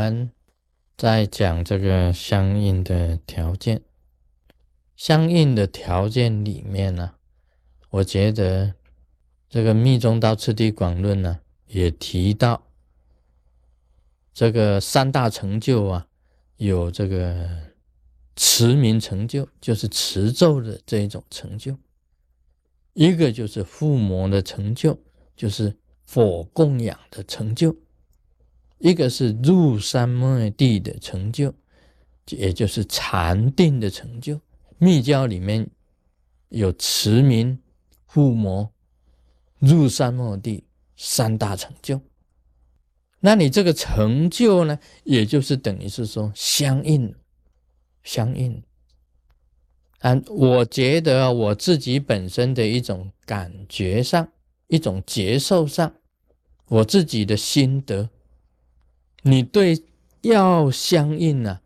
我们在讲这个相应的条件，相应的条件里面呢，我觉得这个《密宗道次第广论》呢也提到这个三大成就啊，有这个持名成就，就是持咒的这一种成就；一个就是附魔的成就，就是佛供养的成就。一个是入三昧地的成就，也就是禅定的成就。密教里面有持名、护摩、入三昧地三大成就。那你这个成就呢，也就是等于是说相应，相应。啊，我觉得我自己本身的一种感觉上，一种接受上，我自己的心得。你对要相应啊，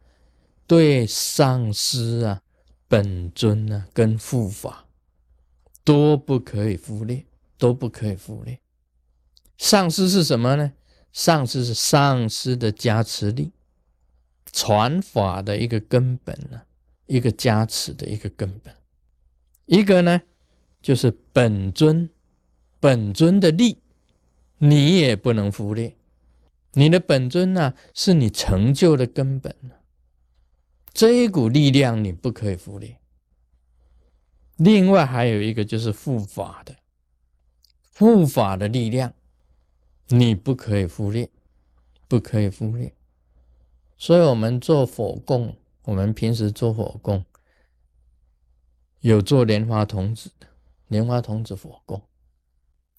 对上师啊、本尊啊跟护法都不可以忽略，都不可以忽略。上师是什么呢？上师是上师的加持力，传法的一个根本呢，一个加持的一个根本。一个呢，就是本尊，本尊的力，你也不能忽略。你的本尊呢，是你成就的根本这一股力量你不可以忽略。另外还有一个就是护法的，护法的力量，你不可以忽略，不可以忽略。所以，我们做火供，我们平时做火供，有做莲花童子的，莲花童子火供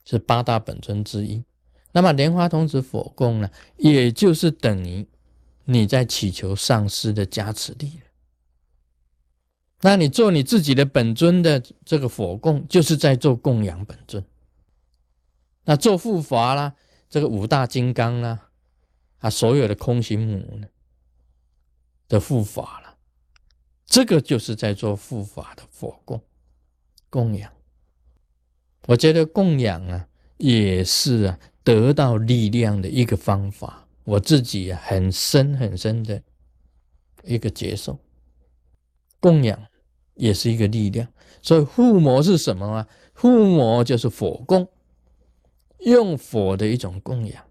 是八大本尊之一。那么莲花童子佛供呢，也就是等于你在祈求上师的加持力那你做你自己的本尊的这个佛供，就是在做供养本尊。那做护法啦，这个五大金刚啦，啊，所有的空行母呢的护法了，这个就是在做护法的佛供供养。我觉得供养啊，也是啊。得到力量的一个方法，我自己很深很深的一个接受。供养也是一个力量，所以护摩是什么啊？护摩就是佛供，用佛的一种供养，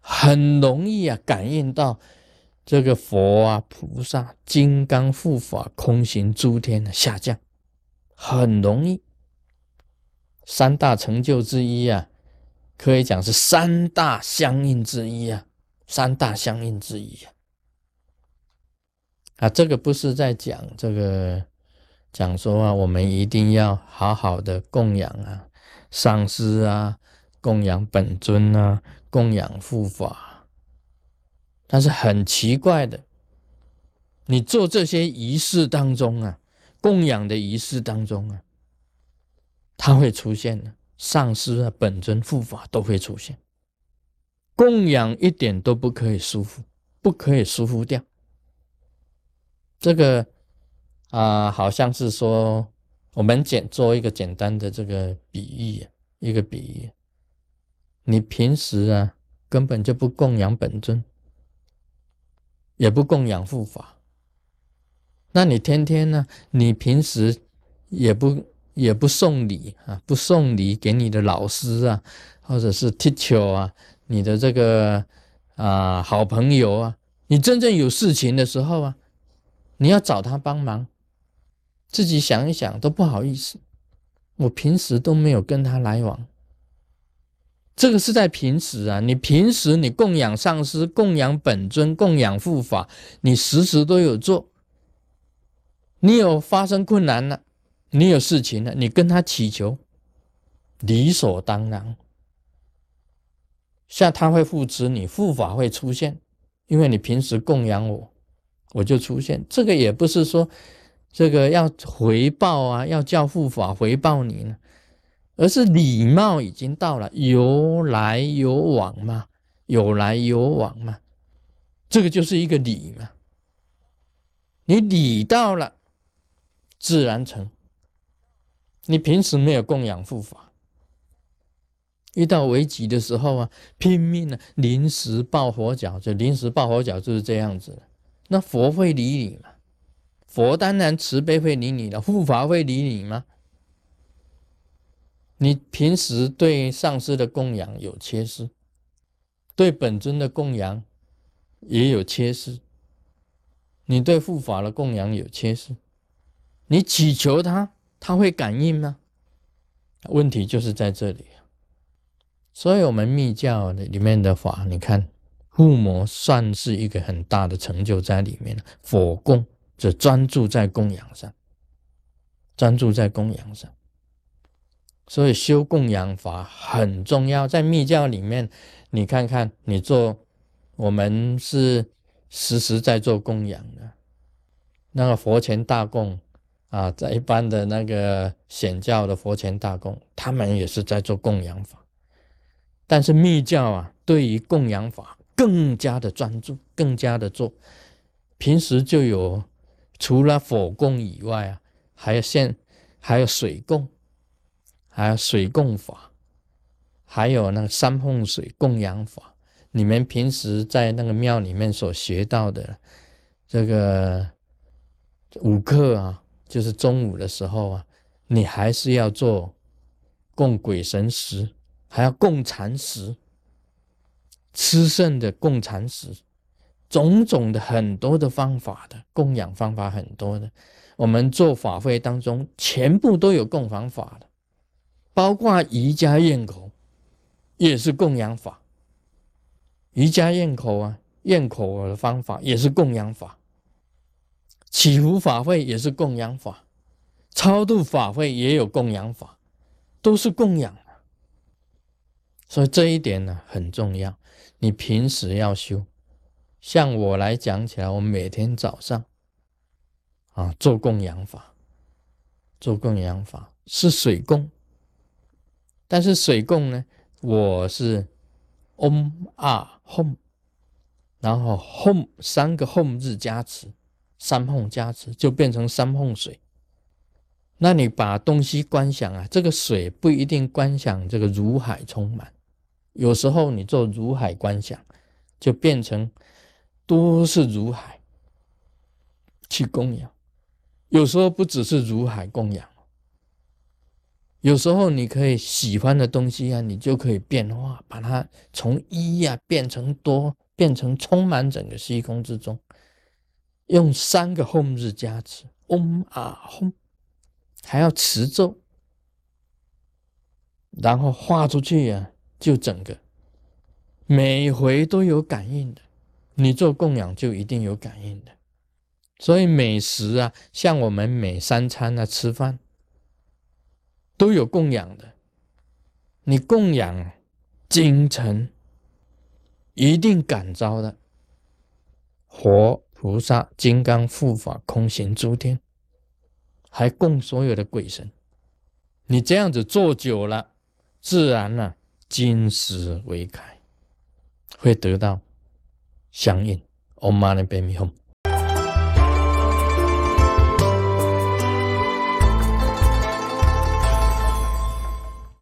很容易啊感应到这个佛啊、菩萨、金刚护法、空行诸天的下降，很容易。三大成就之一啊。可以讲是三大相应之一啊，三大相应之一啊。啊，这个不是在讲这个，讲说啊，我们一定要好好的供养啊，上师啊，供养本尊啊，供养护法。但是很奇怪的，你做这些仪式当中啊，供养的仪式当中啊，它会出现的。上师啊，本尊护法都会出现，供养一点都不可以疏忽，不可以疏忽掉。这个啊，好像是说，我们简做一个简单的这个比喻，一个比喻，你平时啊根本就不供养本尊，也不供养护法，那你天天呢，你平时也不。也不送礼啊，不送礼给你的老师啊，或者是 teacher 啊，你的这个啊好朋友啊，你真正有事情的时候啊，你要找他帮忙，自己想一想都不好意思。我平时都没有跟他来往，这个是在平时啊，你平时你供养上师、供养本尊、供养护法，你时时都有做。你有发生困难了。你有事情了，你跟他祈求，理所当然。像他会护持你，护法会出现，因为你平时供养我，我就出现。这个也不是说这个要回报啊，要叫护法回报你呢，而是礼貌已经到了，有来有往嘛，有来有往嘛，这个就是一个礼嘛。你礼到了，自然成。你平时没有供养护法，遇到危急的时候啊，拼命的临时抱佛脚，就临时抱佛脚就是这样子。那佛会理你吗？佛当然慈悲会理你的，护法会理你吗？你平时对上师的供养有缺失，对本尊的供养也有缺失，你对护法的供养有缺失，你祈求他，他会感应吗？问题就是在这里。所以，我们密教的里面的法，你看护摩算是一个很大的成就在里面了佛供就专注在供养上，专注在供养上。所以修供养法很重要，在密教里面，你看看你做，我们是实时在做供养的。那个佛前大供啊，在一般的那个显教的佛前大供，他们也是在做供养法。但是密教啊，对于供养法更加的专注，更加的做。平时就有除了火供以外啊，还有现还有水供。还有水供法，还有那个三奉水供养法。你们平时在那个庙里面所学到的这个五课啊，就是中午的时候啊，你还是要做供鬼神食，还要供禅食，吃剩的供禅食，种种的很多的方法的供养方法很多的。我们做法会当中，全部都有供养法的。包括瑜伽咽口，也是供养法。瑜伽咽口啊，咽口的方法也是供养法。祈福法会也是供养法，超度法会也有供养法，都是供养所以这一点呢很重要。你平时要修，像我来讲起来，我每天早上啊做供养法，做供养法是水供。但是水供呢，我是 om 啊 home，然后 home 三个 home 字加持，三碰加持就变成三碰水。那你把东西观想啊，这个水不一定观想这个如海充满，有时候你做如海观想，就变成多是如海去供养，有时候不只是如海供养。有时候你可以喜欢的东西啊，你就可以变化，把它从一呀变成多，变成充满整个虚空之中。用三个 home 日加持 o 啊 h o m 还要持咒，然后画出去呀，就整个每回都有感应的。你做供养就一定有感应的。所以美食啊，像我们每三餐啊吃饭。都有供养的，你供养精诚，一定感召的佛菩萨、金刚护法、空行诸天，还供所有的鬼神。你这样子做久了，自然呢，金石为开，会得到相应。Om Mani Padme Hum。